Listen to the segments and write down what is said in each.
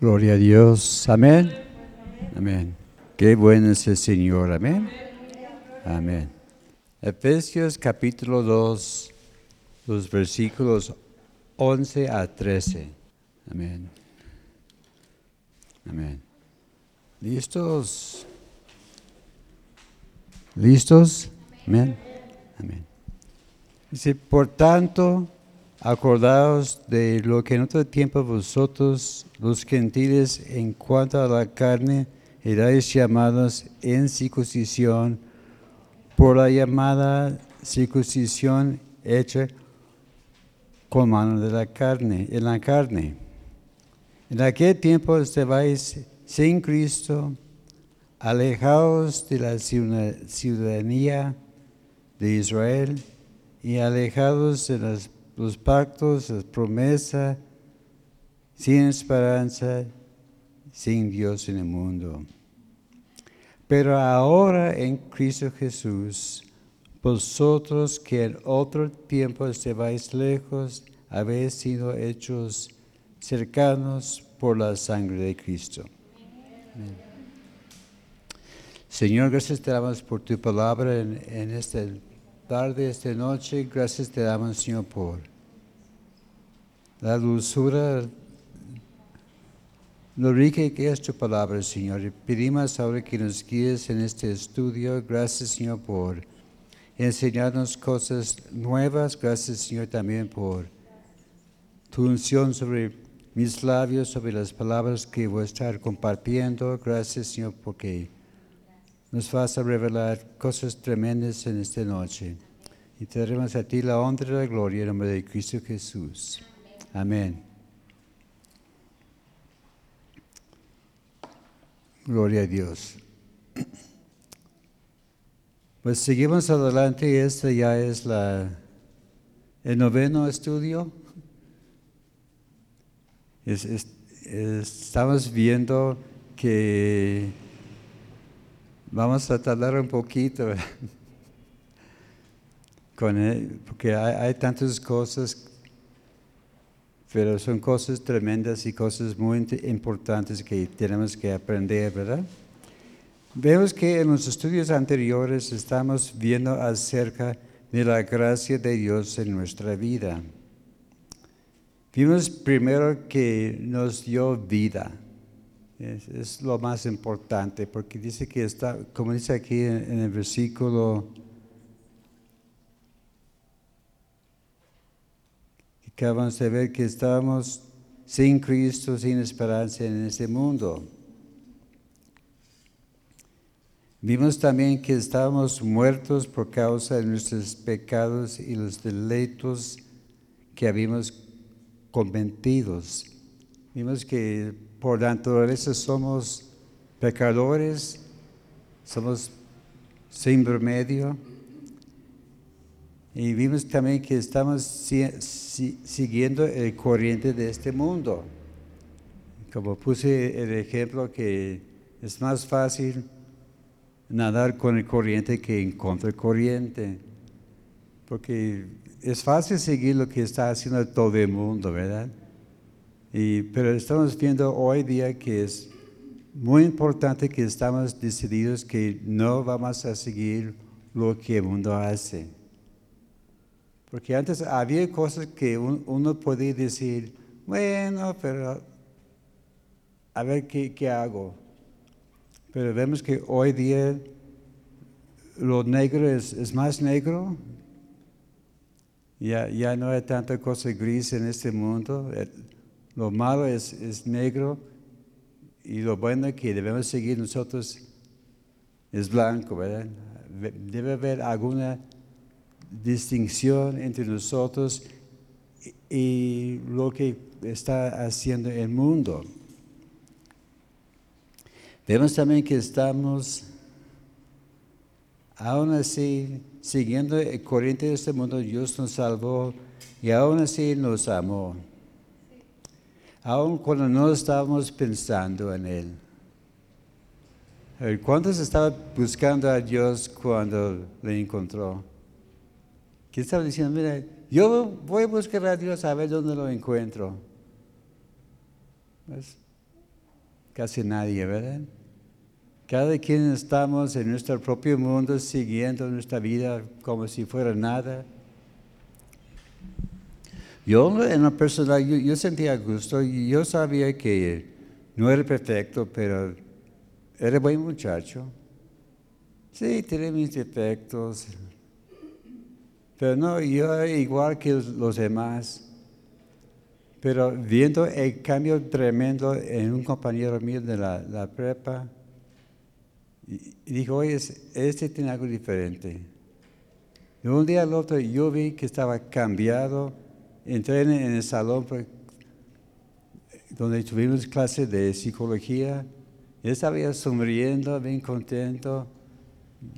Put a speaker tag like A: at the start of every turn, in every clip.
A: Gloria a Dios. Amén. Amén. Qué bueno es el Señor. Amén. Amén. Efesios capítulo 2, los versículos 11 a 13. Amén. Amén. ¿Listos? ¿Listos? Amén. Amén. Dice, por tanto, acordaos de lo que en otro tiempo vosotros, los gentiles, en cuanto a la carne, erais llamados en circuncisión por la llamada circuncisión hecha con mano de la carne, en la carne. En aquel tiempo estabais sin Cristo, alejados de la ciudadanía de Israel y alejados de los pactos, las promesas, sin esperanza, sin Dios en el mundo. Pero ahora en Cristo Jesús, vosotros que en otro tiempo estabais lejos, habéis sido hechos cercanos por la sangre de Cristo. Señor, gracias te damos por tu palabra en, en esta tarde, esta noche. Gracias te damos, Señor, por la dulzura, lo rica que es tu palabra, Señor. Pedimos ahora que nos guíes en este estudio. Gracias, Señor, por enseñarnos cosas nuevas. Gracias, Señor, también por tu unción sobre mis labios, sobre las palabras que voy a estar compartiendo. Gracias, Señor, porque nos vas a revelar cosas tremendas en esta noche. Y te daremos a ti la honra y la gloria en nombre de Cristo Jesús. Amén. Gloria a Dios. Pues seguimos adelante este ya es la, el noveno estudio. estamos viendo que Vamos a tardar un poquito, Con porque hay, tantas cosas, pero son cosas tremendas y cosas muy importantes que tenemos que aprender, ¿verdad? Vemos que en los estudios anteriores estamos viendo acerca de la gracia de Dios en nuestra vida. Vimos primero que nos dio vida. Es, lo más importante, porque dice que está, como dice aquí en, el versículo que acabamos de ver, que estábamos sin Cristo, sin esperanza en este mundo. Vimos también que estábamos muertos por causa de nuestros pecados y los delitos que habíamos cometidos. Vimos que por naturaleza somos pecadores, somos sin remedio. Y vimos también que estamos siguiendo el corriente de este mundo. Como puse el ejemplo que es más fácil nadar con el corriente que en contra corriente. Porque es fácil seguir lo que está haciendo todo el mundo, ¿verdad? pero estamos viendo hoy día que es muy importante que estamos decididos que no vamos a seguir lo que el mundo hace. Porque antes había cosas que uno podía decir, bueno, pero a ver qué, qué hago. Pero vemos que hoy día lo negro es, es más negro. Ya, ya no hay tanta cosa gris en este mundo. Lo malo es, negro y lo bueno que debemos seguir nosotros es blanco, ¿verdad? Debe haber alguna distinción entre nosotros y lo que está haciendo el mundo. Vemos también que estamos, aún así, siguiendo el corriente de este mundo, Dios nos salvó y aún así nos amó aun cuando no estábamos pensando en Él. ¿Cuántos estaban buscando a Dios cuando le encontró? ¿Quién estaba diciendo, mira, yo voy a buscar a Dios a ver dónde lo encuentro? Pues, casi nadie, ¿verdad? Cada quien estamos en nuestro propio mundo siguiendo nuestra vida como si fuera nada. Yo en lo personal, yo, yo sentía gusto yo sabía que no era perfecto, pero era buen muchacho. Sí, tenía mis defectos, pero no, yo igual que los demás. Pero viendo el cambio tremendo en un compañero mío de la, prepa, dijo, oye, este tiene algo diferente. Y un día al otro yo vi que estaba cambiado, entré en el salón pues, donde tuvimos clase de psicología, él estaba sonriendo, bien contento.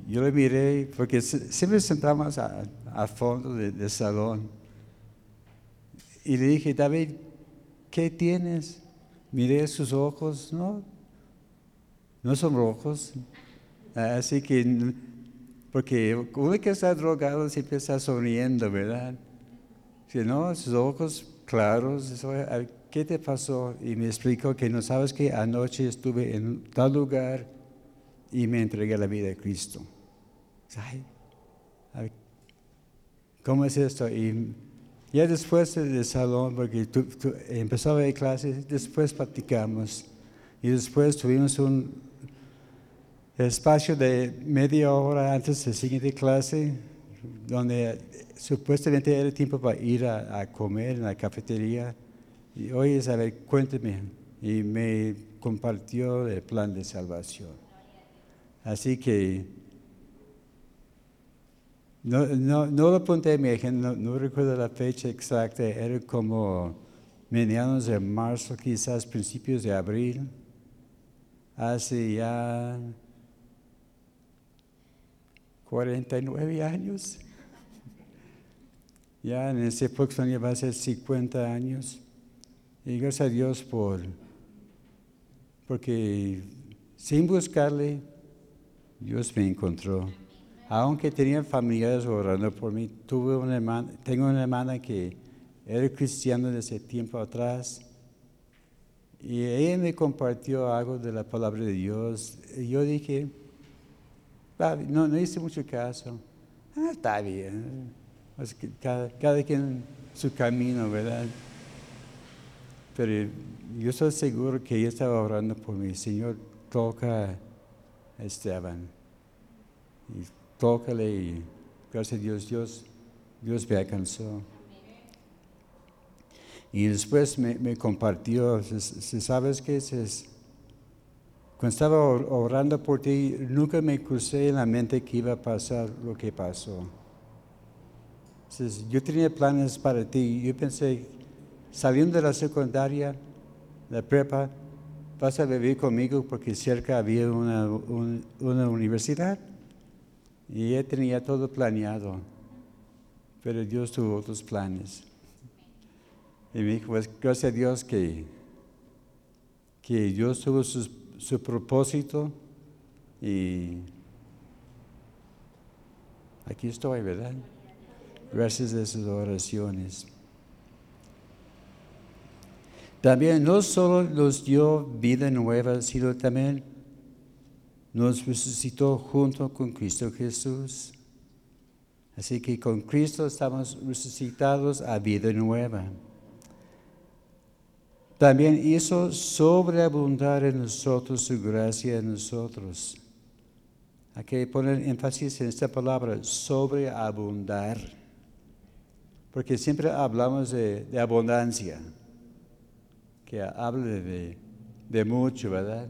A: Yo le miré, porque siempre sentamos al fondo del salón. Y le dije, David, ¿qué tienes? Miré sus ojos, no, no son rojos. Así que, porque uno que está drogado siempre está sonriendo, ¿verdad? Si no, sus ojos claros, ¿qué te pasó? Y me explicó que no sabes que anoche estuve en tal lugar y me entregué la vida a Cristo. ¿Cómo es esto? Y ya después del salón, porque empezaba a clases, después platicamos. Y después tuvimos un espacio de media hora antes de la siguiente clase, donde supuestamente era tiempo para ir a, comer en la cafetería. Y oye, a ver, cuénteme. Y me compartió el plan de salvación. Así que no, no, no lo apunté mi agenda, no, recuerdo la fecha exacta, era como mediados de marzo, quizás principios de abril, hace ya 49 años. Ya en ese próximo año va a ser 50 años. Y gracias a Dios por, porque sin buscarle, Dios me encontró aunque tenía familiares orando por mí, tuve una hermana, tengo una hermana que era cristiana desde tiempo atrás y ella me compartió algo de la palabra de Dios. Yo dije, no, no hice mucho caso. Ah, está bien. cada, quien su camino, ¿verdad? Pero yo estoy seguro que ella estaba orando por mí. Señor, toca a Esteban. Tócale y gracias a Dios, Dios, Dios me alcanzó. Y después me, compartió, sabes qué es, cuando estaba orando por ti, nunca me crucé en la mente que iba a pasar lo que pasó. yo tenía planes para ti. Yo pensé, saliendo de la secundaria, la prepa, vas a vivir conmigo porque cerca había una, una universidad. Y él tenía todo planeado, pero Dios tuvo otros planes. Y me dijo, pues gracias a Dios que, que Dios tuvo su, su propósito y aquí estoy, ¿verdad? Gracias a sus oraciones. También no solo nos dio vida nueva, sino también nos resucitó junto con Cristo Jesús. Así que con Cristo estamos resucitados a vida nueva. También hizo sobreabundar en nosotros su gracia en nosotros. Hay que poner énfasis en esta palabra, sobreabundar. Porque siempre hablamos de, abundancia, que habla de, de mucho, ¿verdad?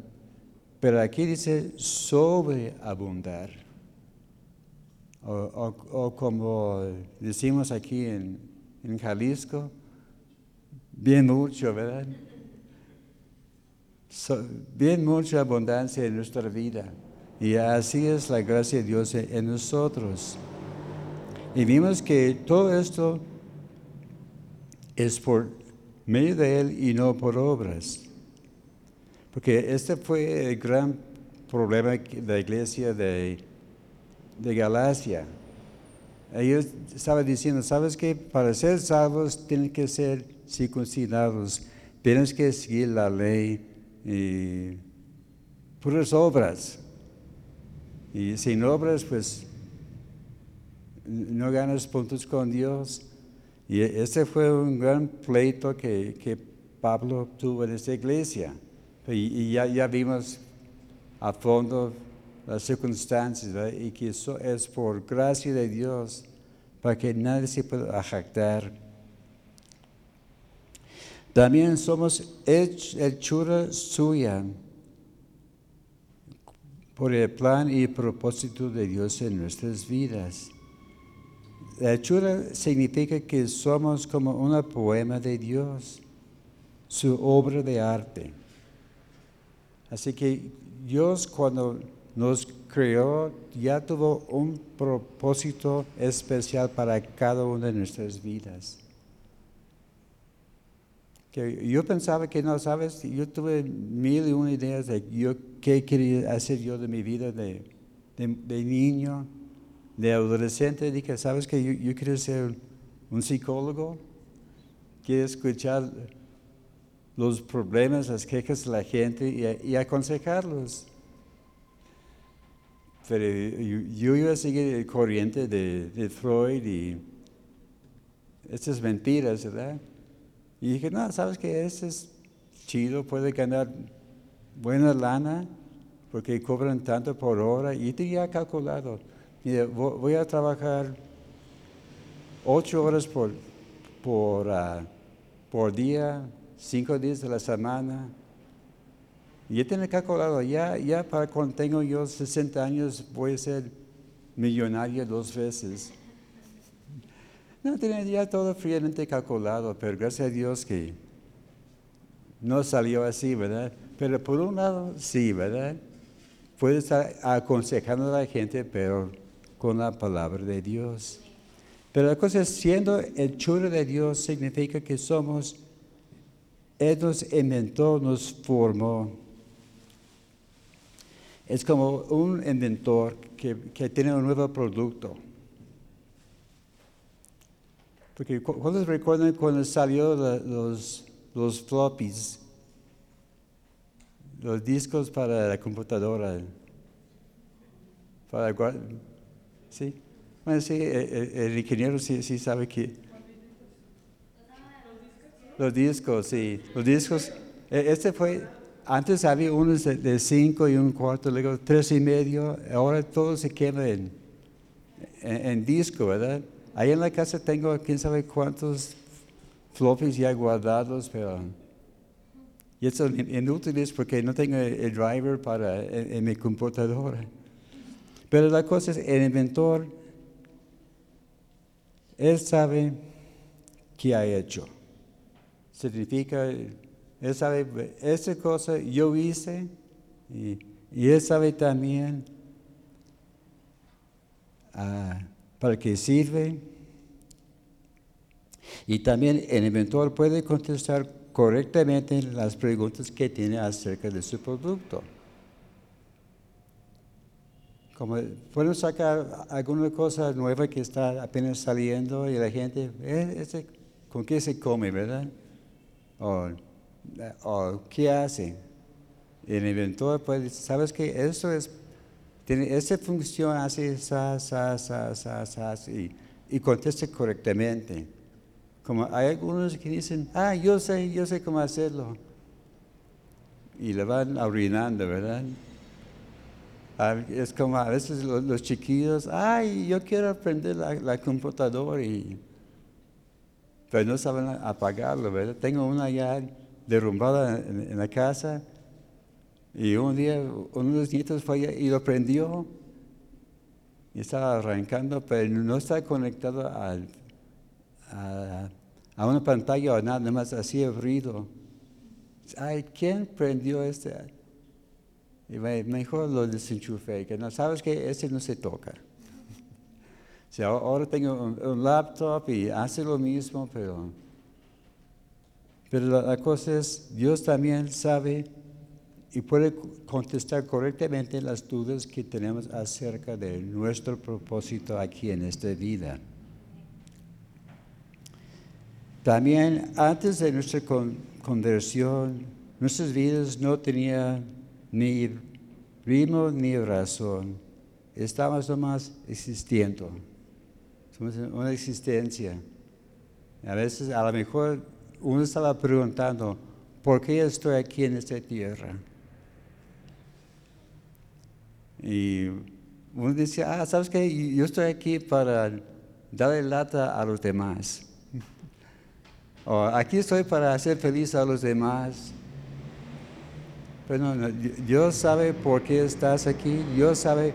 A: Pero aquí dice sobreabundar. O, o, como decimos aquí en, en Jalisco, bien mucho, ¿verdad? bien mucha abundancia en nuestra vida. Y así es la gracia de Dios en nosotros. Y vimos que todo esto es por medio de Él y no por obras. Porque este fue el gran problema de la iglesia de, de Galacia. Ellos estaban diciendo, ¿sabes qué? Para ser salvos tienen que ser circuncidados, tienes que seguir la ley y puras obras. Y sin obras, pues no ganas puntos con Dios. Y ese fue un gran pleito que, Pablo tuvo en esta iglesia. Y, ya, vimos a fondo las circunstancias, y que eso es por gracia de Dios, para que nadie se pueda jactar. También somos hechura suya por el plan y propósito de Dios en nuestras vidas. La hechura significa que somos como una poema de Dios, su obra de arte. Así que Dios cuando nos creó ya tuvo un propósito especial para cada una de nuestras vidas. Que yo pensaba que no, sabes, yo tuve mil y una ideas de yo, qué quería hacer yo de mi vida de, de niño de adolescente dije, ¿sabes que yo, quiero ser un psicólogo? Quiero escuchar los problemas, las quejas de la gente y, aconsejarlos. Pero yo, iba a seguir el corriente de, Freud y estas mentiras, ¿verdad? Y dije, no, ¿sabes que Este es chido, puede ganar buena lana porque cobran tanto por hora y te ha calculado voy a trabajar ocho horas por, ah, por día, cinco días de la semana. Yo tengo calculado, ya, ya para cuando tengo yo 60 años voy a ser millonario dos veces. No, tenía ya todo fríamente calculado, pero gracias a Dios que no salió así, ¿verdad? Pero por un lado, sí, ¿verdad? Puede estar aconsejando a la gente, pero con la palabra de Dios. Pero la cosa es, siendo el chulo de Dios significa que somos, Él nos inventó, nos formó. Es como un inventor que, tiene un nuevo producto. Porque ¿cuántos recuerdan cuando salió los, los floppies? Los discos para la computadora. Sí. Bueno, sí, el, ingeniero sí, sabe que... Los discos, sí. Los discos. E, este fue, antes había unos de, cinco y un cuarto, luego tres y medio. Ahora todo se quema en, en, disco, ¿verdad? Ahí en la casa tengo quién sabe cuántos floppies ya guardados, pero... Y son inútiles porque no tengo el driver para en mi computadora. Pero la cosa es, el inventor, él sabe qué ha hecho. Significa, él sabe, esa cosa yo hice y, él sabe también ah, para qué sirve. Y también el inventor puede contestar correctamente las preguntas que tiene acerca de su producto. Como pueden sacar alguna cosa nueva que está apenas saliendo y la gente, eh, ¿con qué se come, verdad? O, ¿qué hace? El inventor puede ¿sabes qué? Eso es, tiene esa función, hace sa, sa, sa, sa, sa, y, y conteste correctamente. Como hay algunos que dicen, ah, yo sé, yo sé cómo hacerlo. Y le van arruinando, ¿verdad? Es como a veces los, chiquillos, ay, yo quiero aprender la, computadora, y, pero no saben apagarlo, ¿verdad? Tengo una ya derrumbada en, la casa y un día uno de los nietos fue y lo prendió y estaba arrancando, pero no está conectado a, a, una pantalla o nada, nada más hacía ruido. Ay, ¿quién prendió este? Y mejor lo desenchufé, que no sabes que ese no se toca. O ahora tengo un, laptop y hace lo mismo, pero, pero la, cosa es, Dios también sabe y puede contestar correctamente las dudas que tenemos acerca de nuestro propósito aquí en esta vida. También antes de nuestra conversión, nuestras vidas no tenían ni ritmo ni razón. Estamos nomás existiendo. Somos una existencia. A veces, a lo mejor, uno estaba preguntando, ¿por qué estoy aquí en esta tierra? Y uno dice, ah, ¿sabes qué? Yo estoy aquí para darle lata a los demás. o aquí estoy para hacer feliz a los demás. Pero no, Dios sabe por qué estás aquí. Dios sabe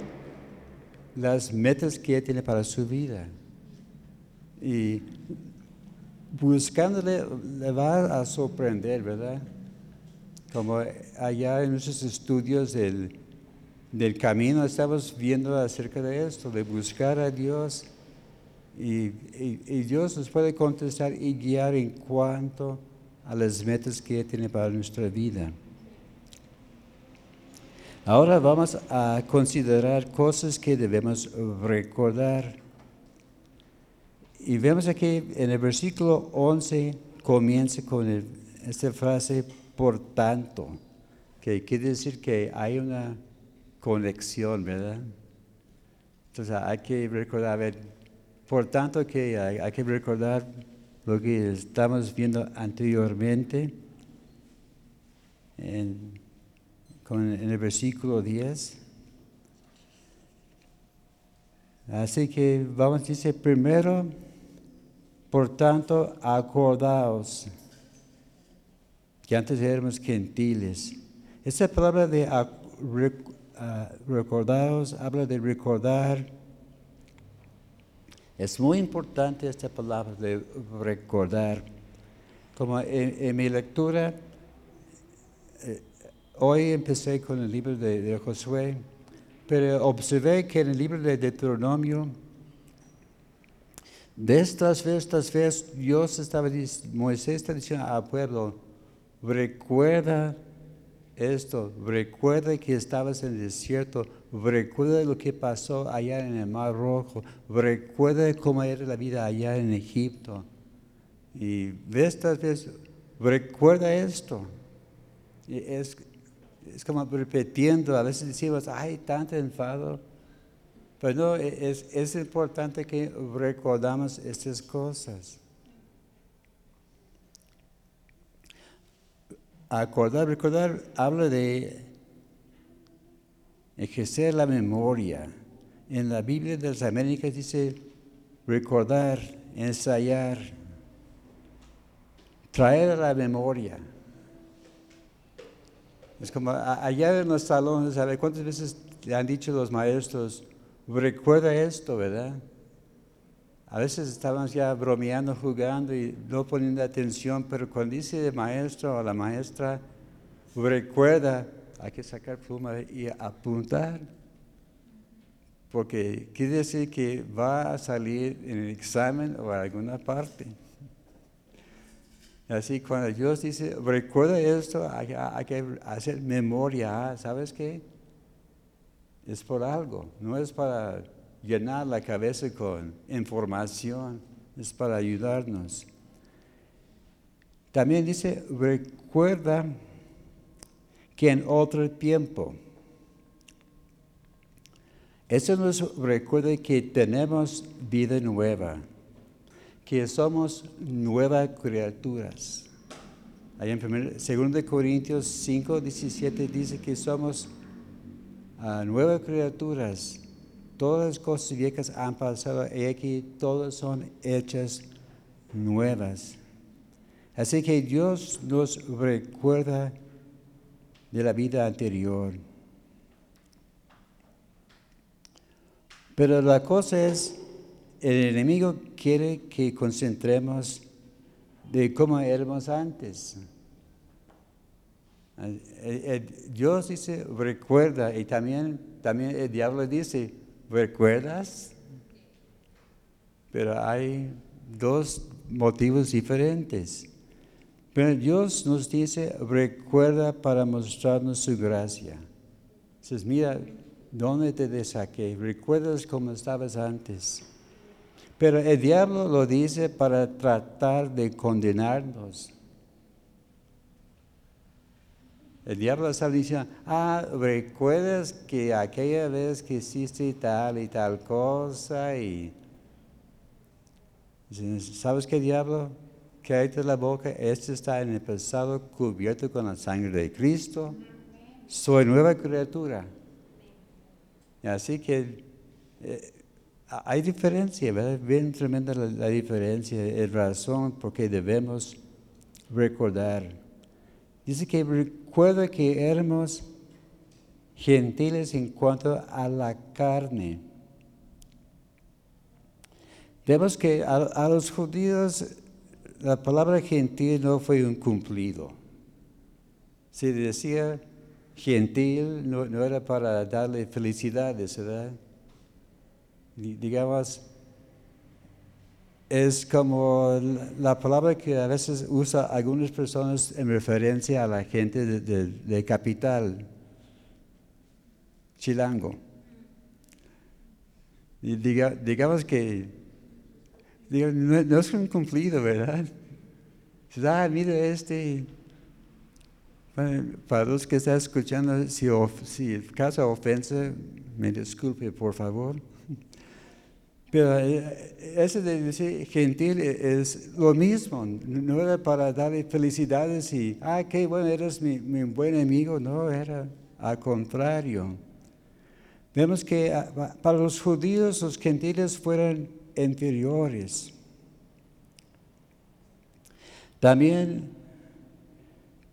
A: las metas que tiene para su vida. Y buscándole le va a sorprender, ¿verdad? Como allá en nuestros estudios del, camino estamos viendo acerca de esto, de buscar a Dios. Y, y, Dios nos puede contestar y guiar en cuanto a las metas que tiene para nuestra vida. Ahora vamos a considerar cosas que debemos recordar. Y vemos aquí en el versículo 11 comienza con esta frase, por tanto, que quiere decir que hay una conexión, ¿verdad? Entonces hay que recordar, a ver, por tanto que hay, que recordar lo que estamos viendo anteriormente. En, en el versículo 10. Así que vamos, dice primero, por tanto, acordaos, que antes éramos gentiles. Esa palabra de uh, recordaos habla de recordar. Es muy importante esta palabra de recordar. Como en mi lectura, eh, Hoy empecé con el libro de, Josué, pero observé que en el libro de Deuteronomio, de estas veces, veces, Dios estaba, Moisés está diciendo al pueblo, recuerda esto, recuerda que estabas en el desierto, recuerda lo que pasó allá en el Mar Rojo, recuerda cómo era la vida allá en Egipto. Y de estas veces, recuerda esto. Es, es como repitiendo, a veces decimos, hay tanto enfado, pero no, e, es, es importante que recordamos estas cosas. Acordar, recordar, habla de ejercer la memoria. En la Biblia de las Américas dice recordar, ensayar, traer a la memoria. Es como allá en los salones, ¿sabe cuántas veces le han dicho los maestros, recuerda esto, verdad? A veces estábamos ya bromeando, jugando y no poniendo atención, pero cuando dice el maestro o la maestra, recuerda, hay que sacar pluma y apuntar, porque quiere decir que va a salir en el examen o en alguna parte. Así cuando Dios dice, recuerda esto, hay, que hacer memoria, ¿sabes qué? Es por algo, no es para llenar la cabeza con información, es para ayudarnos. También dice, recuerda que en otro tiempo, eso nos recuerda que tenemos vida nueva que somos nuevas criaturas. Ahí en 2 Corintios 5, 17 dice que somos ah, nuevas criaturas. Todas las cosas viejas han pasado y aquí todas son hechas nuevas. Así que Dios nos recuerda de la vida anterior. Pero la cosa es el enemigo quiere que concentremos de cómo éramos antes. Dios dice, recuerda, y también, también el diablo dice, ¿recuerdas? Pero hay dos motivos diferentes. Pero Dios nos dice, recuerda para mostrarnos su gracia. Dices, mira, ¿dónde te saqué? ¿Recuerdas cómo estabas antes? Pero el diablo lo dice para tratar de condenarnos. El diablo está diciendo, ah, recuerdas que aquella vez que hiciste tal y tal cosa y... ¿Sabes qué diablo? de la boca, este está en el pasado cubierto con la sangre de Cristo. Soy nueva criatura. Así que eh, hay diferencia, ¿verdad? Bien tremenda la, diferencia, es razón porque debemos recordar. Dice que recuerda que éramos gentiles en cuanto a la carne. Vemos que a los judíos la palabra gentil no fue un cumplido. Si decía gentil, no, era para darle felicidades, ¿verdad? Digamos, es como la palabra que a veces usa algunas personas en referencia a la gente de, capital, chilango. Y digamos que no, es un cumplido, ¿verdad? Ah, mire este. para los que están escuchando, si, si casa ofensa, me disculpe, por favor. Pero eh, ese de decir gentil es lo mismo, no era para darle felicidades y, ah, qué bueno, eres mi, mi buen amigo, no, era al contrario. Vemos que ah, para los judíos los gentiles fueron inferiores. También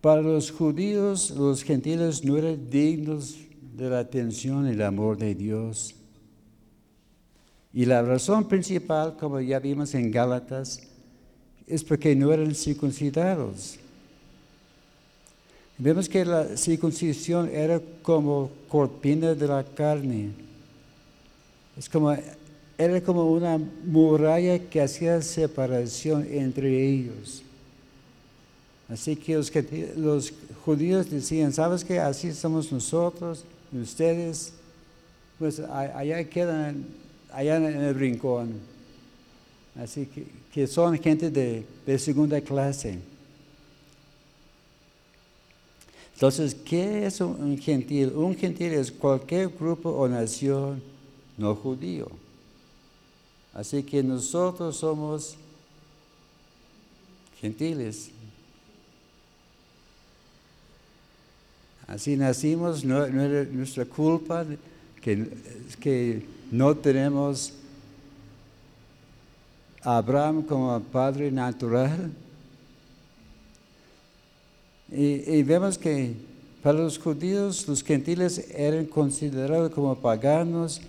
A: para los judíos, los gentiles no eran dignos de la atención y el amor de Dios. Y la razón principal, como ya vimos en Gálatas, es porque no eran circuncidados. Vemos que la circuncisión era como cortina de la carne. Es como era como una muralla que hacía separación entre ellos. Así que los, judíos decían, ¿sabes qué? Así somos nosotros, ustedes, pues allá quedan, allá en el rincón. Así que, son gente de, de segunda clase. Entonces, ¿qué es un gentil? Un gentil es cualquier grupo o nación no judío. Así que nosotros somos gentiles. Así nacimos, no, es nuestra culpa que, que no tenemos a Abraham como padre natural. Y, vemos que para los judíos los gentiles eran considerados como paganos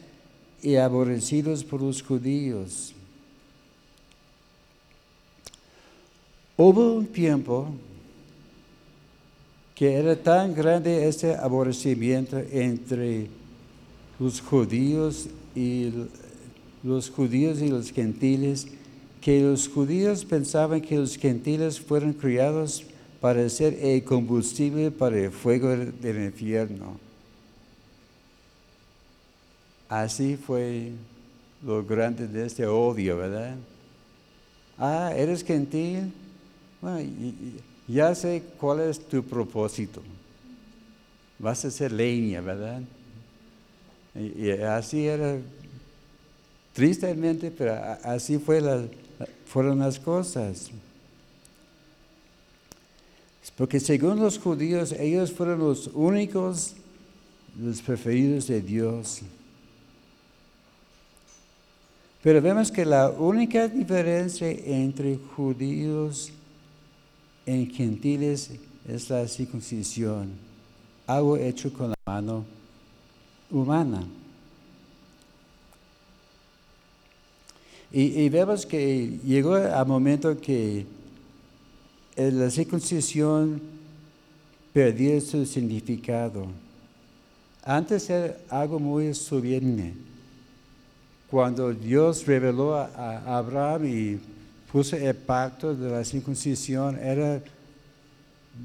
A: y aborrecidos por los judíos. Hubo un tiempo que era tan grande este aborrecimiento entre los judíos y los judíos y los gentiles que los judíos pensaban que los gentiles fueron criados para ser el combustible para el fuego del infierno. Así fue lo grande de este odio, ¿verdad? Ah, eres gentil. Bueno, ya sé cuál es tu propósito. Vas a ser leña, ¿verdad? Y, así era, tristemente, pero así fue fueron las cosas. Porque según los judíos, ellos fueron los únicos, los preferidos de Dios. Pero vemos que la única diferencia entre judíos y gentiles es la circuncisión, algo hecho con la mano humana. Y, vemos que llegó al momento que la circuncisión perdió su significado. Antes era algo muy solemne cuando Dios reveló a, Abraham y puso el pacto de la circuncisión, era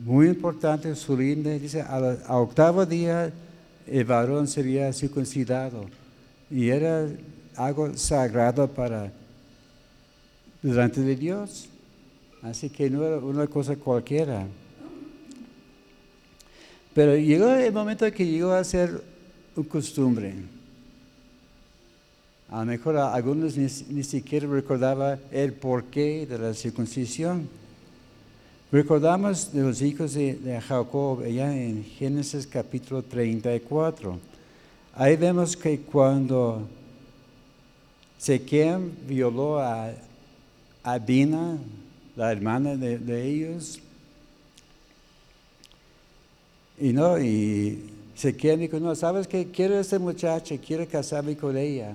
A: muy importante línea. Dice, al, octavo día el varón sería circuncidado. Y era algo sagrado para delante de Dios. Así que no era una cosa cualquiera. Pero llegó el momento que llegó a ser una costumbre. A lo mejor algunos ni, siquiera recordaban el porqué de la circuncisión. Recordamos de los hijos de, Jacob, allá en Génesis capítulo 34. Ahí vemos que cuando Sequem violó a, a Dina, la hermana de, ellos, y no, y Sequem dijo, no, ¿sabes qué? Quiero a esta muchacha, quiero casarme con ella.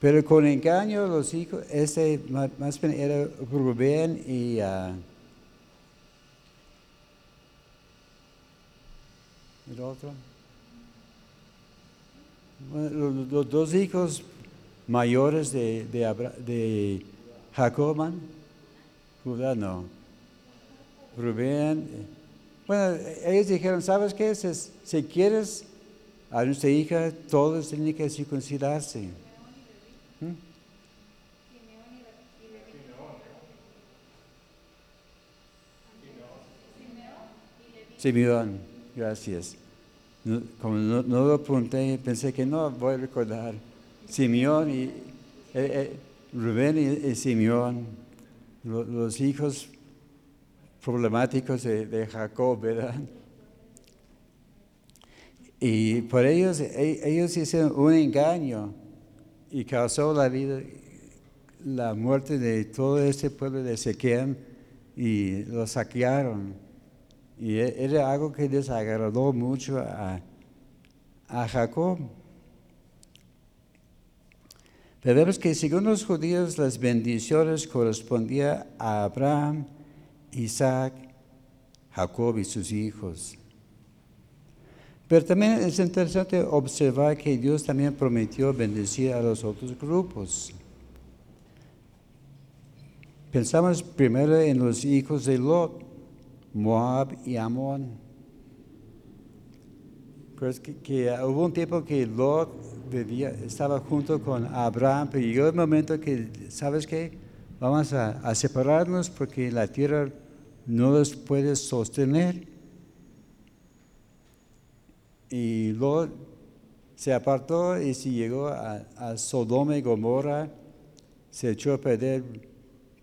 A: Pero con engaño los hijos, ese más bien era Rubén y... Uh, ¿El otro? los, dos hijos mayores de, de, de Jacob, Judá no. Rubén. Eh, bueno, ellos dijeron, ¿sabes qué? Si, si quieres a nuestra hija, todos tienen que circuncidarse. ¿Mm? Simeón, gracias como no, lo apunté, pensé que no voy a recordar. Simeón y eh, eh, Rubén y, Simeón, los hijos problemáticos de, Jacob, ¿verdad? Y por ellos, e, ellos hicieron un engaño y causó la vida, la muerte de todo este pueblo de Sequem y lo saquearon. Y e, era algo que desagradó mucho a, Jacob. Pero vemos que según los judíos las bendiciones correspondían a Abraham, Isaac, Jacob y sus hijos. Pero también es interesante observar que Dios también prometió bendecir a los otros grupos. Pensamos primero en los hijos de Lot. Moab y Amón. Pues que, hubo un tiempo que Lot estaba junto con Abraham, pero llegó el momento que, ¿sabes qué? Vamos a, separarnos porque la tierra no los puede sostener. Y Lot se apartó y se llegó a, a Sodoma y Gomorra, se echó a perder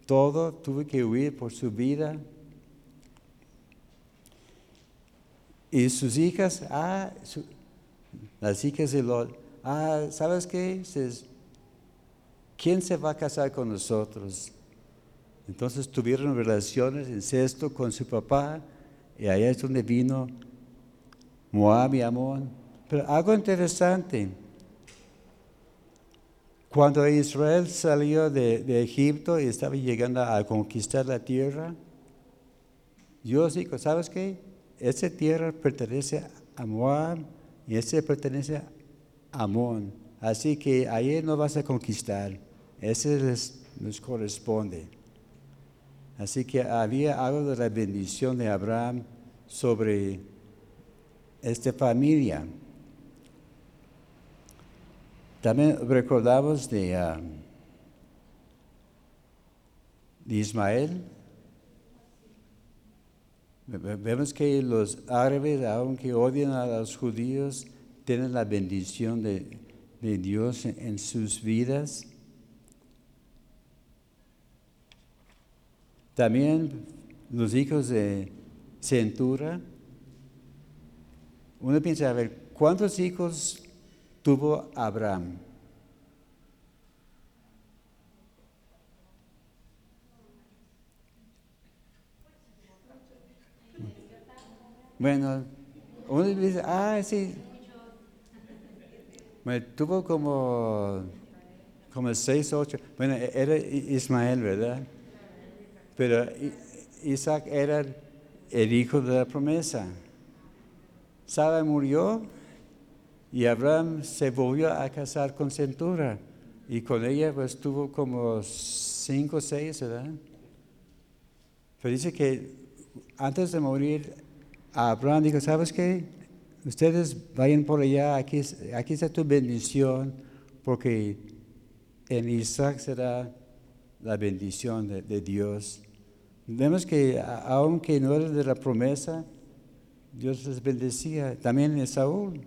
A: todo, tuvo que huir por su vida. Y sus hijas, ah, las hijas de Lot, ah, ¿sabes qué? ¿Quién se va a casar con nosotros? Entonces tuvieron relaciones, incesto con su papá, y ahí es donde vino Moab y Amón. Pero algo interesante, cuando Israel salió de, de Egipto y estaba llegando a conquistar la tierra, Dios dijo, ¿sabes qué? Esa tierra pertenece a Moab y esa pertenece a Amón. Así que ahí no vas a conquistar. Ese les, nos corresponde. Así que había algo de la bendición de Abraham sobre esta familia. También recordamos de, ah, de Ismael, Vemos que los árabes, aunque odian a los judíos, tienen la bendición de, Dios en, sus vidas. También los hijos de Centura. Uno piensa, a ver, ¿cuántos hijos tuvo Abraham? Bueno, uno dice, ah, sí. Me tuvo como, como seis, ocho. Bueno, e-, era Ismael, ¿verdad? Pero Isaac era el hijo de la promesa. Sara murió y Abraham se volvió a casar con Centura. Y con ella pues tuvo como cinco o seis, ¿verdad? Pero dice que antes de morir Abraham dijo, ¿sabes qué? Ustedes vayan por allá, aquí, está tu bendición, porque en Isaac será la bendición de, Dios. Vemos que aunque no era de la promesa, Dios les bendecía. También en Saúl.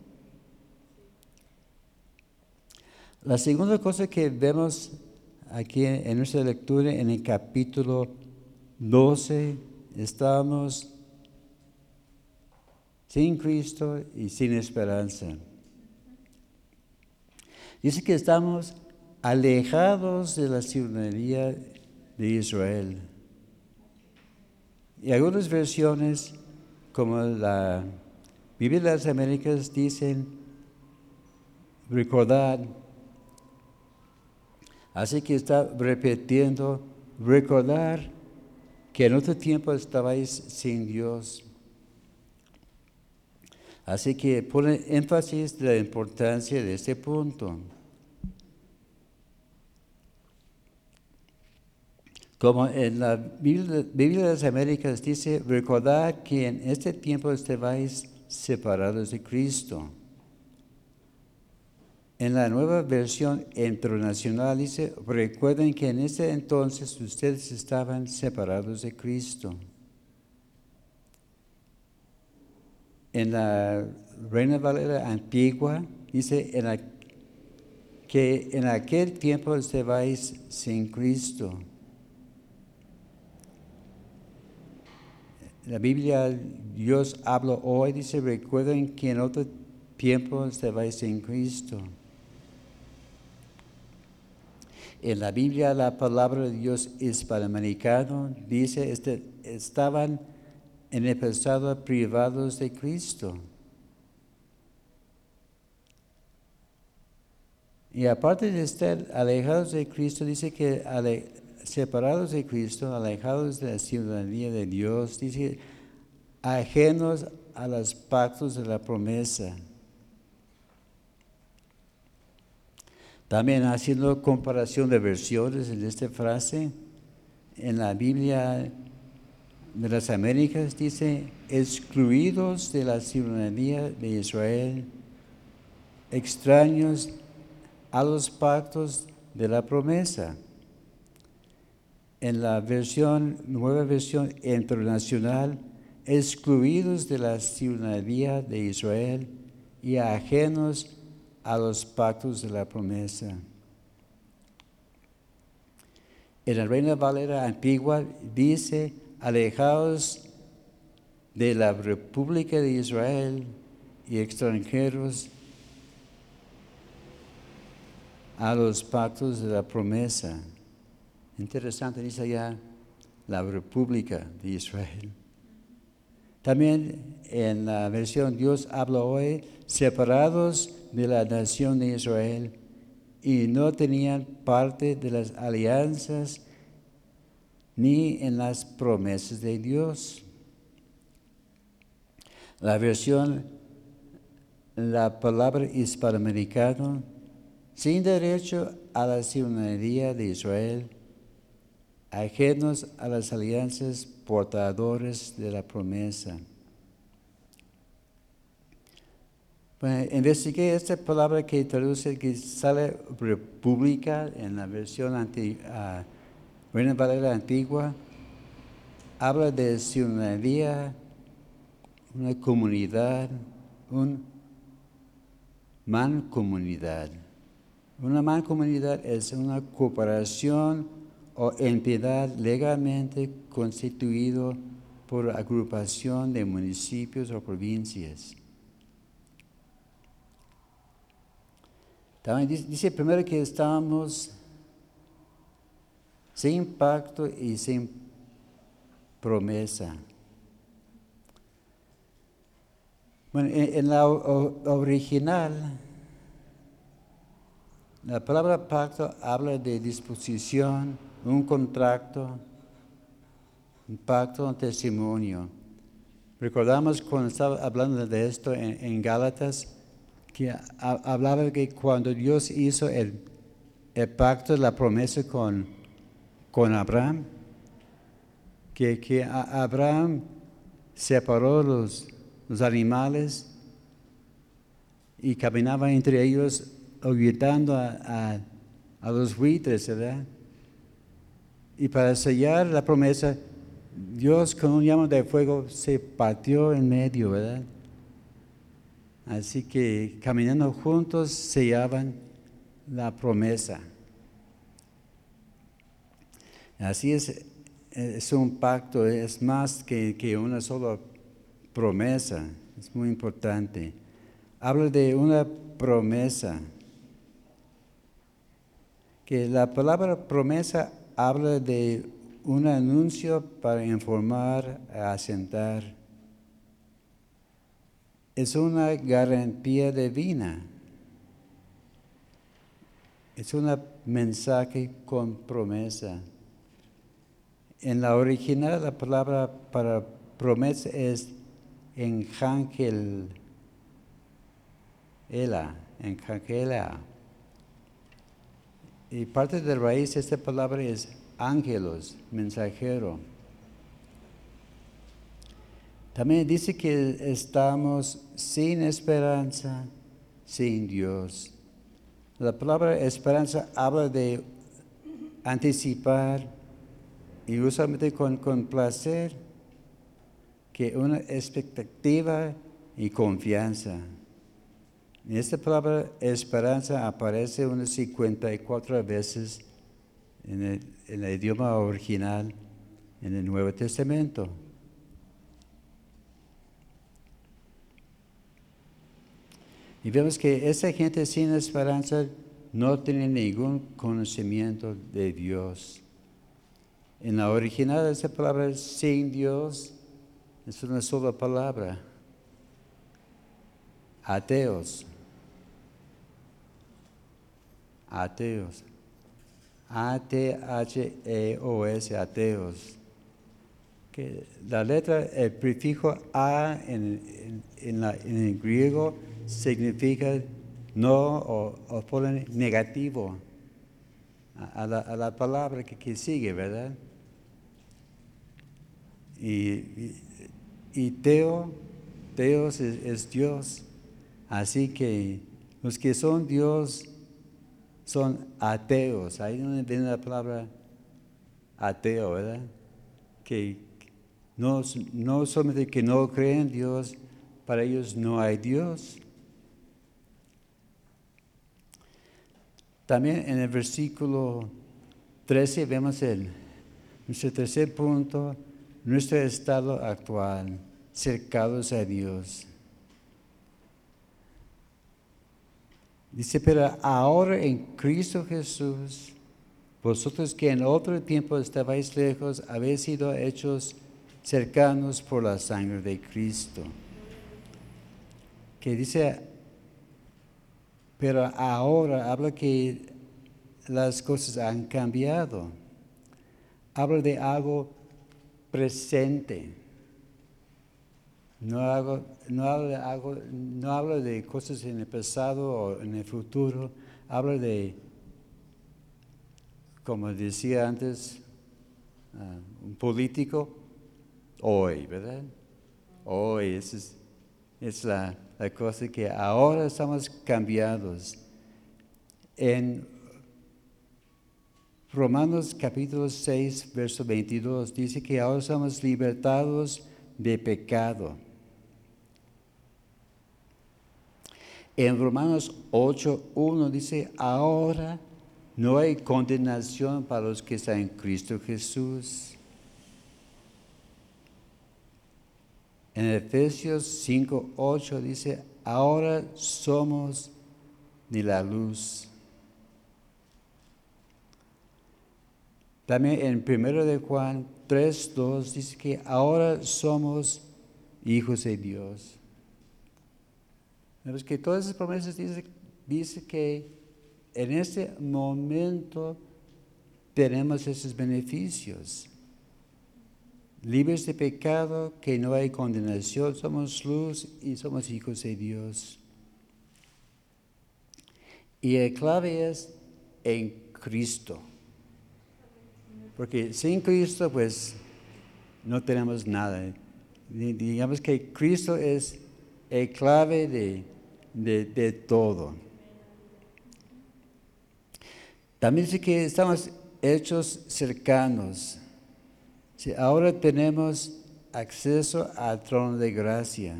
A: La segunda cosa que vemos aquí en nuestra lectura, en el capítulo 12, estamos sin Cristo y sin esperanza. Dice que estamos alejados de la ciudadanía de Israel. Y algunas versiones, como la Biblia de las Américas, dicen recordar. Así que está repitiendo, recordar que en otro tiempo estabais sin Dios. Así que pone énfasis de la importancia de este punto. Como en la Biblia, de las Américas dice, recordad que en este tiempo estabais separados de Cristo. En la nueva versión internacional dice, recuerden que en ese entonces ustedes estaban separados de Cristo. En la Reina Valera antigua dice que en aquel tiempo estabais sin Cristo. La Biblia, Dios habla hoy, dice, recuerden que en otro tiempo estabais sin Cristo. En la Biblia la palabra de Dios hispanoamericano dice, este, estaban en el pasado privados de Cristo. Y aparte de estar alejados de Cristo, dice que separados de Cristo, alejados de la ciudadanía de Dios, dice, ajenos a los pactos de la promesa. También haciendo comparación de versiones en esta frase, en la Biblia de las Américas dice, excluidos de la ciudadanía de Israel, extraños a los pactos de la promesa en la versión, nueva versión internacional, excluidos de la ciudadanía de Israel y ajenos a los pactos de la promesa. En la Reina Valera antigua dice, alejados de la República de Israel y extranjeros a los pactos de la promesa. Interesante, dice allá la República de Israel. También en la versión Dios habla hoy, separados de la nación de Israel y no tenían parte de las alianzas ni en las promesas de Dios. La versión, la palabra hispanoamericana, sin derecho a la ciudadanía de Israel, ajenos a las alianzas portadores de la promesa. Bueno, investigué esta palabra que traduce, que sale república en la versión anti, uh, Reina Valera antigua, habla de ciudadanía, una comunidad, un mancomunidad. Una mancomunidad es una cooperación o entidad legalmente constituido por agrupación de municipios o provincias. También dice primero que estamos sin pacto y sin promesa. Bueno, en, la original, la palabra pacto habla de disposición, un contrato, un pacto, un testimonio. Recordamos cuando estaba hablando de esto en, Gálatas, que hablaba que cuando Dios hizo el, el pacto, la promesa con, con Abraham, que, que Abraham separó los, los animales y caminaba entre ellos ayudando a, a los buitres, ¿verdad? Y para sellar la promesa, Dios con un llamo de fuego se partió en medio, ¿verdad? Así que caminando juntos sellaban la promesa. Así es, es un pacto, es más que, una sola promesa, es muy importante. Habla de una promesa, que la palabra promesa habla de un anuncio para informar, asentar. Es una garantía divina. Es un mensaje con promesa. En la original la palabra para promesa es enjangel, ela, enjangela. Y parte de raíz de esta palabra es ángelos, mensajero. También dice que estamos sin esperanza, sin Dios. La palabra esperanza habla de anticipar y usualmente con, con placer, que una expectativa y confianza. En esta palabra esperanza aparece unas 54 veces en el, idioma original en el Nuevo Testamento. Y vemos que esa gente sin esperanza no tiene ningún conocimiento de Dios. En la original esa palabra sin Dios es una sola palabra. Ateos. Ateos. A-T-H-E-O-S, ateos. Que la letra, el prefijo A en, el griego significa no o, o negativo a, la, palabra que, sigue, ¿verdad? Y, y, Teo, Teos es Dios. Así que los que son Dios son ateos. Ahí donde viene la palabra ateo, ¿verdad? Que no, no solamente que no creen en Dios, para ellos no hay Dios. También en el versículo 13 vemos el, nuestro tercer punto, nuestro estado actual, cercados a Dios. Dice, pero ahora en Cristo Jesús, vosotros que en otro tiempo estabais lejos, habéis sido hechos cercanos por la sangre de Cristo. Que dice, pero ahora habla que las cosas han cambiado. Habla de algo presente. No, hago, no, no hablo de cosas en el pasado o en el futuro, hablo de, como decía antes, ah, un político, hoy, ¿verdad? Hoy, es, es la, la cosa que ahora estamos cambiados. En Romanos capítulo 6, verso 22, dice que ahora somos libertados de pecado. En Romanos 8, 1 dice, ahora no hay condenación para los que están en Cristo Jesús. En Efesios 5, 8 dice, ahora somos de la luz. También en 1 de Juan 3, 2 dice que ahora somos hijos de Dios. Vemos que todas esas promesas dice, dice que en este momento tenemos esos beneficios. Libres de pecado, que no hay condenación, somos luz y somos hijos de Dios. Y el clave es en Cristo. Porque sin Cristo, pues, no tenemos nada. Digamos que Cristo es el clave de de, todo. También dice que estamos hechos cercanos. Ahora tenemos acceso al trono de gracia.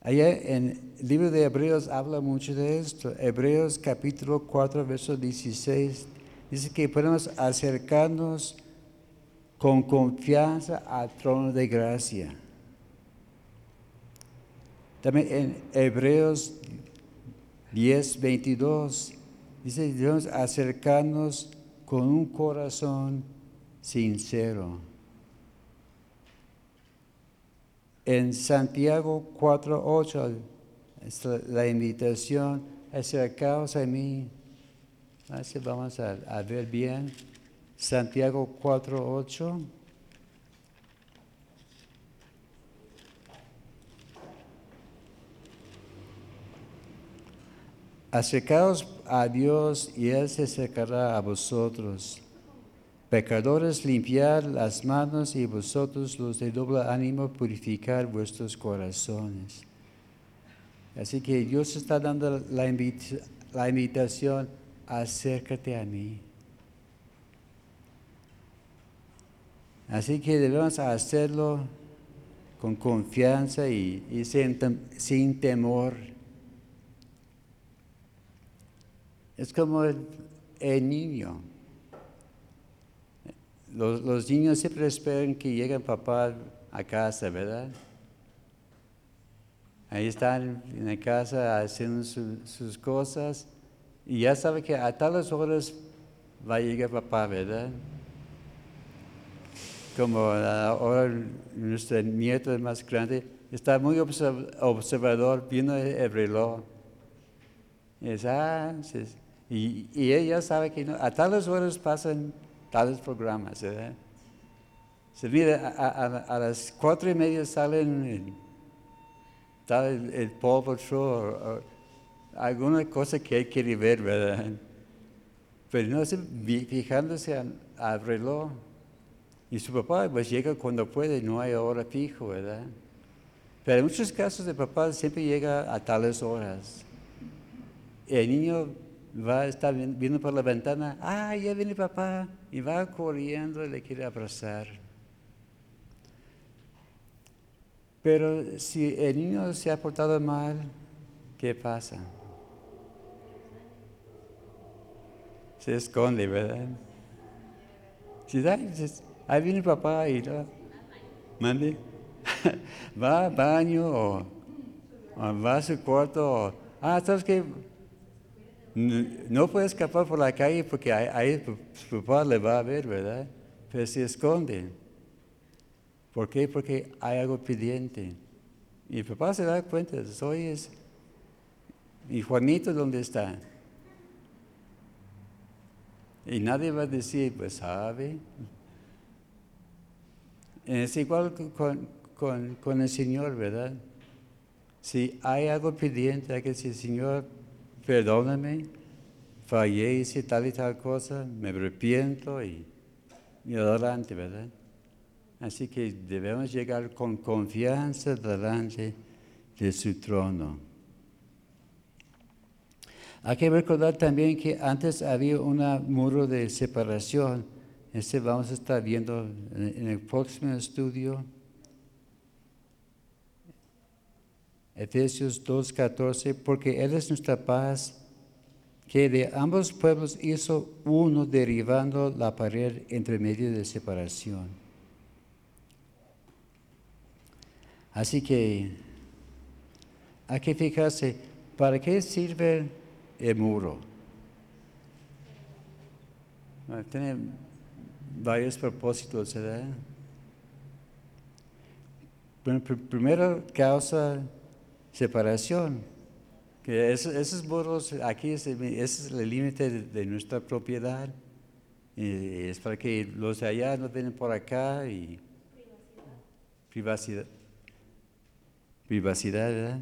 A: Allá en el libro de Hebreos habla mucho de esto. Hebreos capítulo 4, verso 16, dice que podemos acercarnos con confianza al trono de gracia. También en Hebreos 10, 22, dice debemos acercarnos con un corazón sincero. En Santiago 4.8 está la invitación, acercaos a mí. Así vamos a, ver bien. Santiago 4.8. Acercaos a Dios y Él se acercará a vosotros. Pecadores, limpiar las manos y vosotros los de doble ánimo, purificar vuestros corazones. Así que Dios está dando la, la invitación, acércate a mí. Así que debemos hacerlo con confianza y, sin temor. Es como el, niño. Los, niños siempre esperan que llegue papá a casa, ¿verdad? Ahí están en la casa haciendo sus cosas y ya sabe que a tales horas va a llegar papá, ¿verdad? Como ahora nuestro nieto más grande está muy observador viendo el reloj. Y es, ah, y, ella sabe que a tales horas pasan tales programas. ¿verdad? Se mira, a, las cuatro y media salen el, el, o, alguna cosa que hay que ver, ¿verdad? Pero no se fijándose al, reloj. Y su papá pues llega cuando puede, no hay hora fijo, ¿verdad? Pero en muchos casos el papá siempre llega a tales horas. El niño va a estar viendo por la ventana, ah, ya viene papá, y va corriendo y le quiere abrazar. Pero si el niño se ha portado mal, ¿qué pasa? Se esconde, ¿verdad? Si ahí viene papá y lo mande, va al baño o, va a su cuarto, o, ah, ¿sabes qué? No, puede escapar por la calle porque ahí, su papá le va a ver, ¿verdad? Pero se esconde. ¿Por qué? Porque hay algo pendiente. Y el papá se da cuenta, soy es... ¿Y Juanito dónde está? Y nadie va a decir, pues sabe. Es igual con, con, con el Señor, ¿verdad? Si hay algo pendiente, hay que decir, Señor, perdóname, fallé, hice tal y tal cosa, me arrepiento y, y adelante, ¿verdad? Así que debemos llegar con confianza delante de su trono. Hay que recordar también que antes había un muro de separación. Este vamos a estar viendo en el próximo estudio. Efesios 2.14, porque Él es nuestra paz, que de ambos pueblos hizo uno derribando la pared entre medio de separación. Así que hay que fijarse, ¿para qué sirve el muro? tiene varios propósitos, ¿verdad? Primero causa separación. Que esos, burros, aquí es, ese es el límite de, nuestra propiedad. Y es para que los de allá no vengan por acá y privacidad. Privacidad, ¿verdad?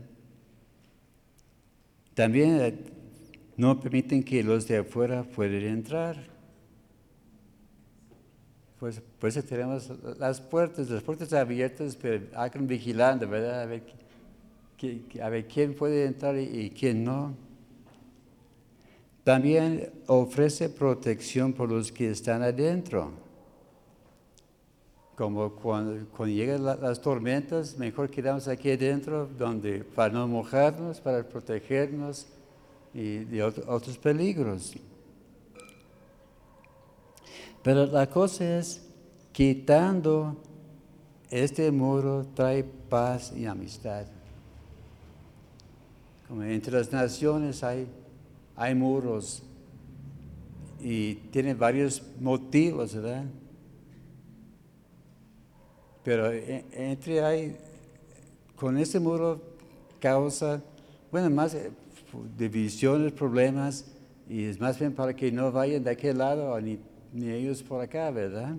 A: También eh, no permiten que los de afuera puedan entrar. Pues, por eso tenemos las puertas, las puertas abiertas, pero hagan vigilando, ¿verdad? A ver quién puede entrar y, quién no. También ofrece protección por los que están adentro. Como cuando, cuando llegan la- las tormentas, mejor quedamos aquí adentro donde, para no mojarnos, para protegernos y de ot- otros peligros. Pero la cosa es, quitando este muro trae paz y amistad. Como entre las naciones hay, hay muros y tiene varios motivos, ¿verdad? Pero e- entre hay, con este muro causa, bueno, más eh, divisiones, problemas, y es más bien para que no vayan de aquel lado ni, ni ellos por acá, ¿verdad?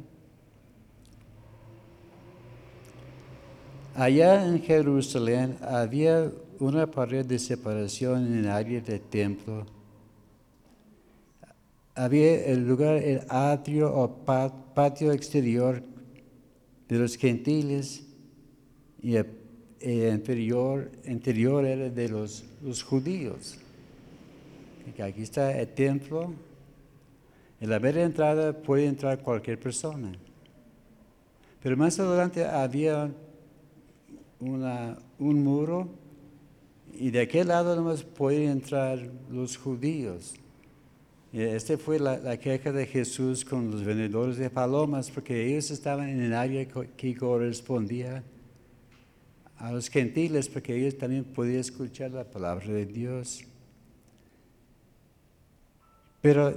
A: Allá en Jerusalén había una pared de separación en el área del templo. Había el lugar, el atrio o pa- patio exterior de los gentiles y el, el interior, interior era de los, los judíos. Aquí está el templo. En la mera entrada puede entrar cualquier persona. Pero más adelante había una- un muro y de aquel lado nomás pueden entrar los judíos. Y esta fue la, la queja de Jesús con los vendedores de palomas, porque ellos estaban en el área que correspondía a los gentiles, porque ellos también podían escuchar la palabra de Dios. Pero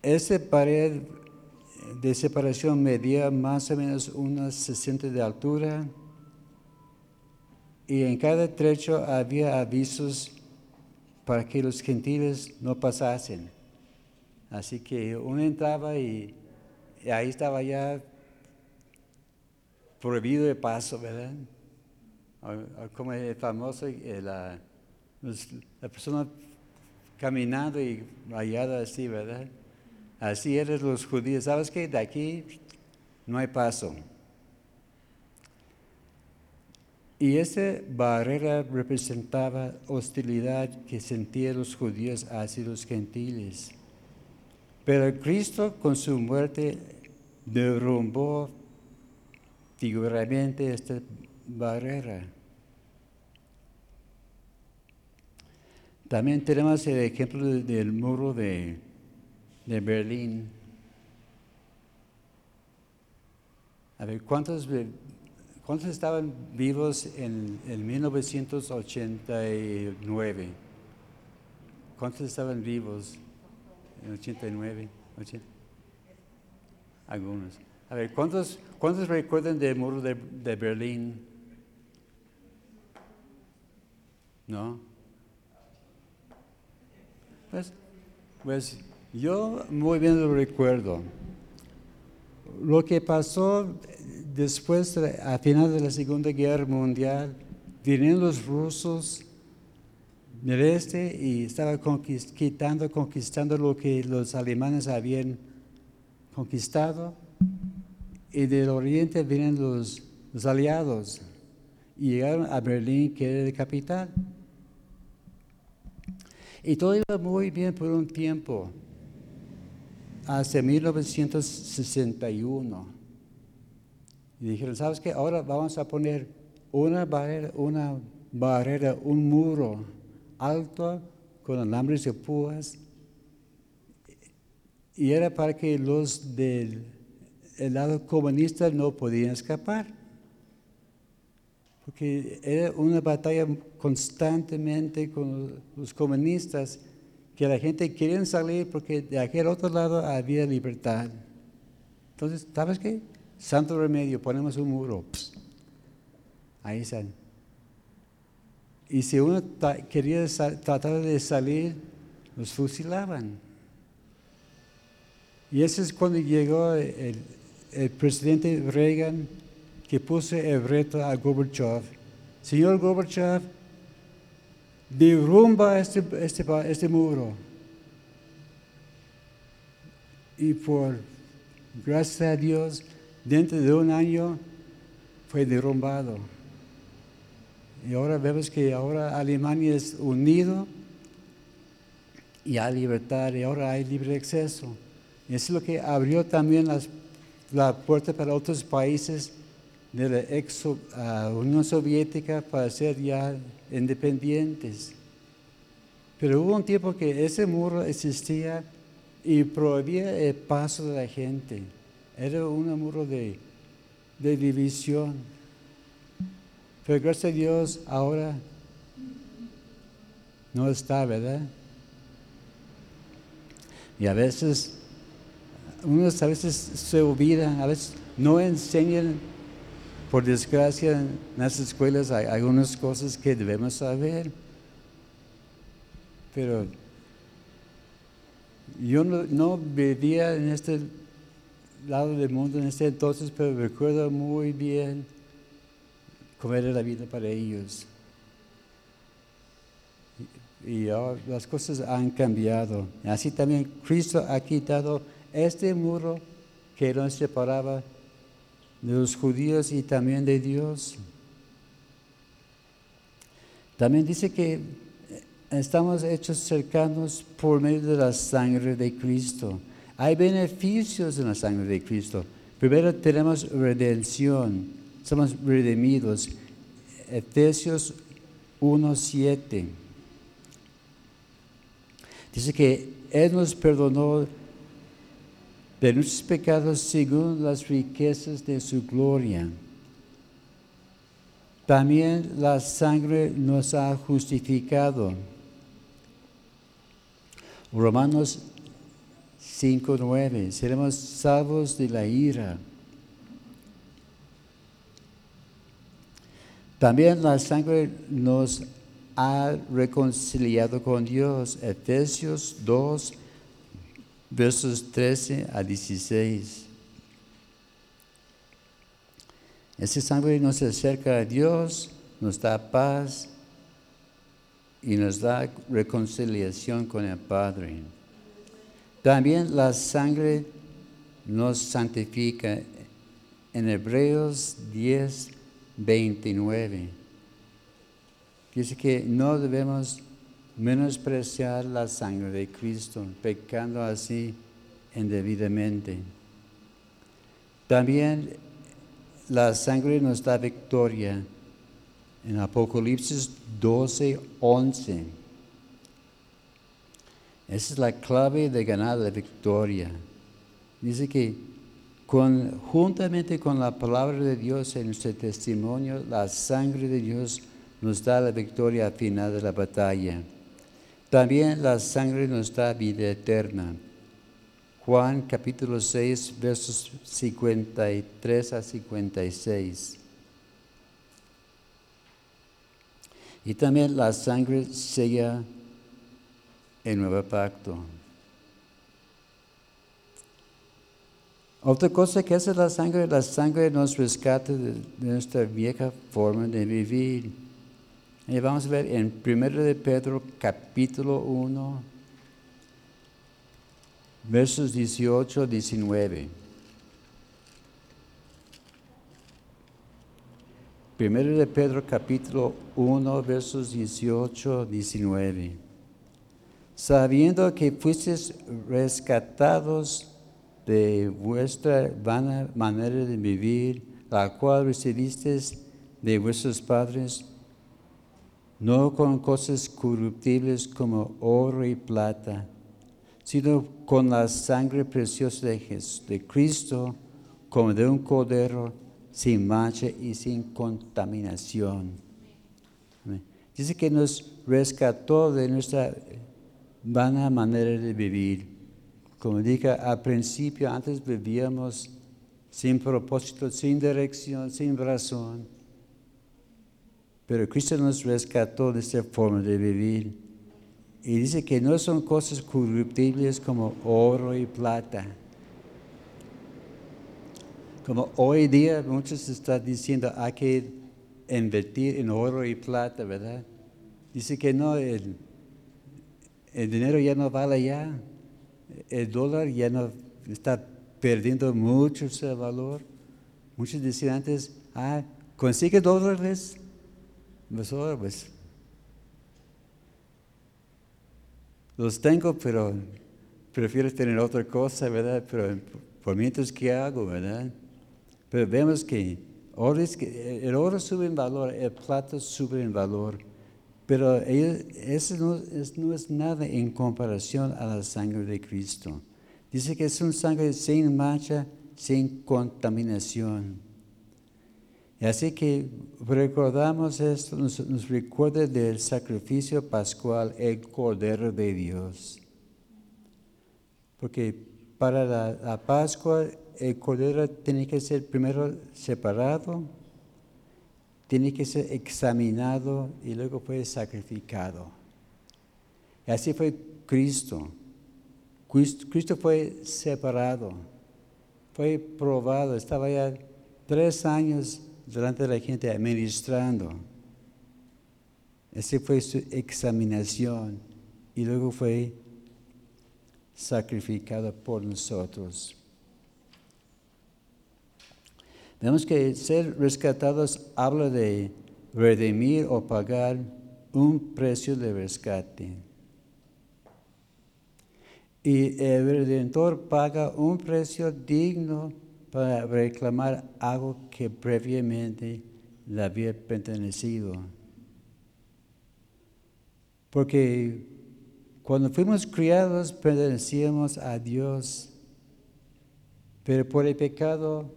A: esa pared de separación medía más o menos unas 60 de altura y en cada trecho había avisos para que los gentiles no pasasen. Así que uno entraba y, y ahí estaba ya prohibido de paso, ¿verdad? Como el famoso, eh, la, la persona caminando y rayada así, ¿verdad? Así eran los judíos. ¿Sabes qué? De aquí no hay paso. Y esa barrera representaba hostilidad que sentían los judíos hacia los gentiles. Pero Cristo con su muerte derrumbó figuramente esta barrera. También tenemos el ejemplo de- del muro de, de Berlín. A ver, ¿cuántos, cuántos estaban vivos en, en 1989? ¿Cuántos estaban vivos en 89? 80? Algunos. A ver, ¿cuántos, cuántos recuerdan del muro de, Berlín? ¿No? Pues, pues yo muy bien lo recuerdo. Lo que pasó después, de- a final de la Segunda Guerra Mundial, vinieron los rusos del este y estaban conquist- quitando, conquistando lo que los alemanes habían conquistado. Y del oriente vienen los, aliados y llegaron a Berlín, que era la capital. Y todo iba muy bien por un tiempo, hasta 1961. Y dijeron, ¿sabes qué? Ahora vamos a poner una barrera, una barrera, un muro alto con alambres de púas. Y era para que los del el lado comunista no podían escapar. Porque era una batalla constantemente con los comunistas, que la gente quería salir porque de aquel otro lado había libertad. Entonces, ¿sabes qué? Santo remedio, ponemos un muro. Ahí están. Y si uno quería tratar de salir, los fusilaban. Y ese es cuando llegó el, el presidente Reagan que puso el reto a Gorbachev. Señor Gorbachev, derrumba este, este, este muro. Y por gracias a Dios, dentro de un año fue derrumbado. Y ahora vemos que ahora Alemania es unido y hay libertad y ahora hay libre acceso. Y eso es lo que abrió también las la puerta para otros países de la ex ah, Unión Soviética para ser ya independientes. Pero hubo un tiempo que ese muro existía y prohibía el paso de la gente. Era un muro de, de división. Pero gracias a Dios ahora no está, ¿verdad? Y a veces, unos a veces se olvidan, a veces no enseñan, por desgracia, en las escuelas algunas cosas que debemos saber. Pero yo no, vivía en este lado del mundo en este entonces, pero recuerdo muy bien cómo era la vida para ellos. Y, ahora las cosas han cambiado. Así también Cristo ha quitado este muro que nos separaba de los judíos y también de Dios. También dice que estamos hechos cercanos por medio de la sangre de Cristo. Hay beneficios en la sangre de Cristo. Primero tenemos redención, somos redimidos. Efesios 1.7. Dice que Él nos perdonó de nuestros pecados según las riquezas de su gloria. También la sangre nos ha justificado. Romanos 5.9, seremos salvos de la ira. También la sangre nos ha reconciliado con Dios. Efesios 2, versos 13 a 16. Esa sangre nos acerca a Dios, nos da paz y nos da reconciliación con el Padre. También la sangre nos santifica en Hebreos 10, 29. Dice que no debemos menospreciar la sangre de Cristo, pecando así indebidamente. También la sangre nos da victoria en Apocalipsis 12, 11. Esa es la clave de ganar la victoria. Dice que juntamente con la palabra de Dios en nuestro testimonio, la sangre de Dios nos da la victoria al final de la batalla. También la sangre nos da vida eterna. Juan capítulo 6, versos 53 a 56. Y también la sangre sella el nuevo pacto. Otra cosa que hace la sangre, la sangre nos rescata de, nuestra vieja forma de vivir. Y vamos a ver en 1 de Pedro capítulo 1, versos 18 19. Primero de Pedro capítulo 1 versos 18, 19. Sabiendo que fuisteis rescatados de vuestra vana manera de vivir, la cual recibisteis de vuestros padres, no con cosas corruptibles como oro y plata, sino con la sangre preciosa de, de Cristo, como de un cordero sin mancha y sin contaminación. Dice que nos rescató de nuestra vana manera de vivir. Como dije al principio, antes vivíamos sin propósito, sin dirección, sin razón. Pero Cristo nos rescató de esta forma de vivir. Y dice que no son cosas corruptibles como oro y plata como hoy día muchos están diciendo hay que invertir en oro y plata, ¿verdad? Dice que no, el, dinero ya no vale ya, el dólar ya no está perdiendo mucho su valor. Muchos decían antes, ah, consigue dólares, pues pues los tengo, pero prefiero tener otra cosa, ¿verdad? Pero por mientras que hago, ¿verdad? Pero vemos que, el oro sube en valor, el plata sube en valor, pero eso no es, no es nada en comparación a la sangre de Cristo. Dice que es un sangre sin mancha, sin contaminación. Y así que recordamos esto, nos, recuerda del sacrificio pascual, el Cordero de Dios. Porque para la, la Pascua el Cordero tiene que ser primero separado, tiene que ser examinado y luego fue sacrificado. Y así fue Cristo. Cristo fue separado, fue probado, estaba ya tres años delante de la gente administrando. Esa fue su examinación y luego fue sacrificado por nosotros. Vemos que ser rescatados habla de redimir o pagar un precio de rescate. Y el redentor paga un precio digno para reclamar algo que previamente le había pertenecido. Porque cuando fuimos criados pertenecíamos a Dios, pero por el pecado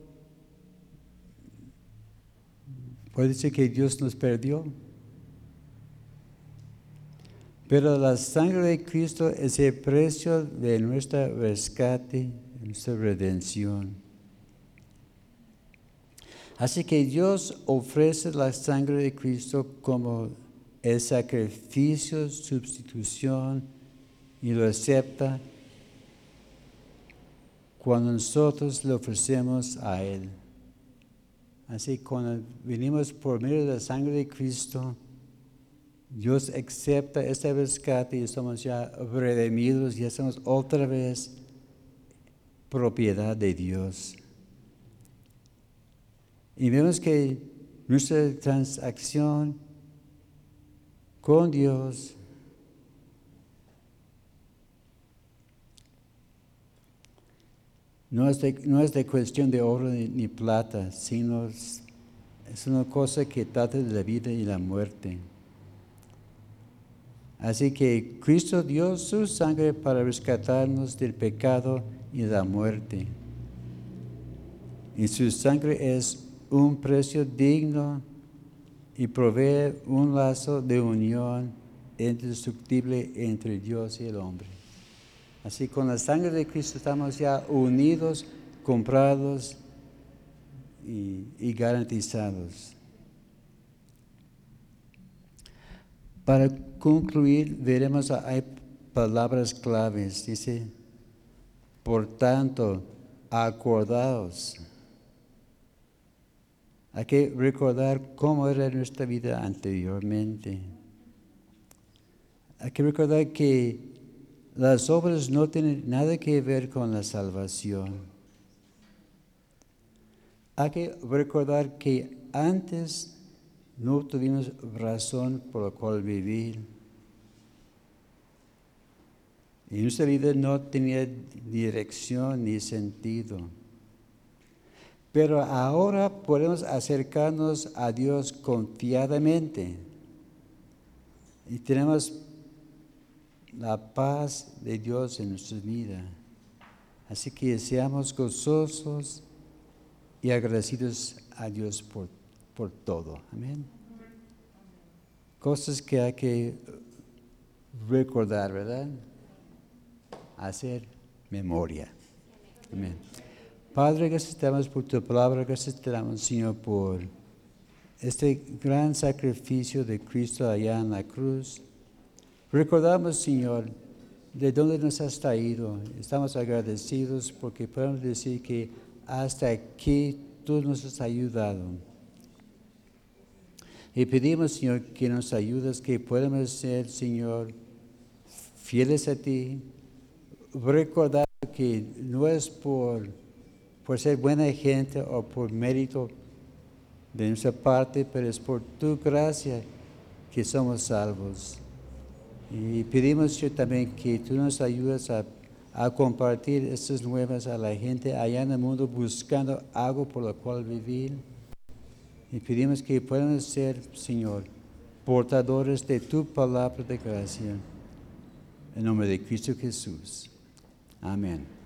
A: puede decir que Dios nos perdió. Pero la sangre de Cristo es el precio de nuestro rescate, nuestra redención. Así que Dios ofrece la sangre de Cristo como el sacrificio, sustitución, y lo acepta cuando nosotros le ofrecemos a Él. Así cuando venimos por medio de la sangre de Cristo, Dios acepta este rescate y estamos ya redimidos y estamos otra vez propiedad de Dios. Y vemos que nuestra transacción con Dios no es de, no es de cuestión de oro ni, plata, sino es, es una cosa que trata de la vida y la muerte. Así que Cristo dio su sangre para rescatarnos del pecado y la muerte. Y su sangre es un precio digno y provee un lazo de unión indestructible entre Dios y el hombre. Así con la sangre de Cristo estamos ya unidos, comprados y, y garantizados. Para concluir, veremos, hay palabras claves. Dice, por tanto, acordaos hay que recordar cómo era nuestra vida anteriormente. Hay que recordar que las obras no tienen nada que ver con la salvación. Hay que recordar que antes no tuvimos razón por la cual vivir. Y nuestra vida no tenía dirección ni sentido. Pero ahora podemos acercarnos a Dios confiadamente y tenemos la paz de Dios en nuestra vida. Así que seamos gozosos y agradecidos a Dios por, por todo. Amén. Cosas que hay que recordar, ¿verdad? Hacer memoria. Amén. Padre, gracias te por tu palabra, gracias te damos, Señor, por este gran sacrificio de Cristo allá en la cruz. Recordamos, Señor, de dónde nos has traído. Estamos agradecidos porque podemos decir que hasta aquí tú nos has ayudado. Y pedimos, Señor, que nos ayudes, que podamos ser, Señor, fieles a ti. Recordar que no es por por ser buena gente o por mérito de nuestra parte, pero es por tu gracia que somos salvos. Y pedimos yo también que tú nos ayudes a a compartir estas nuevas a la gente allá en el mundo buscando algo por lo cual vivir. Y pedimos que puedan ser, Señor, portadores de tu palabra de gracia. En nombre de Cristo Jesús. Amén.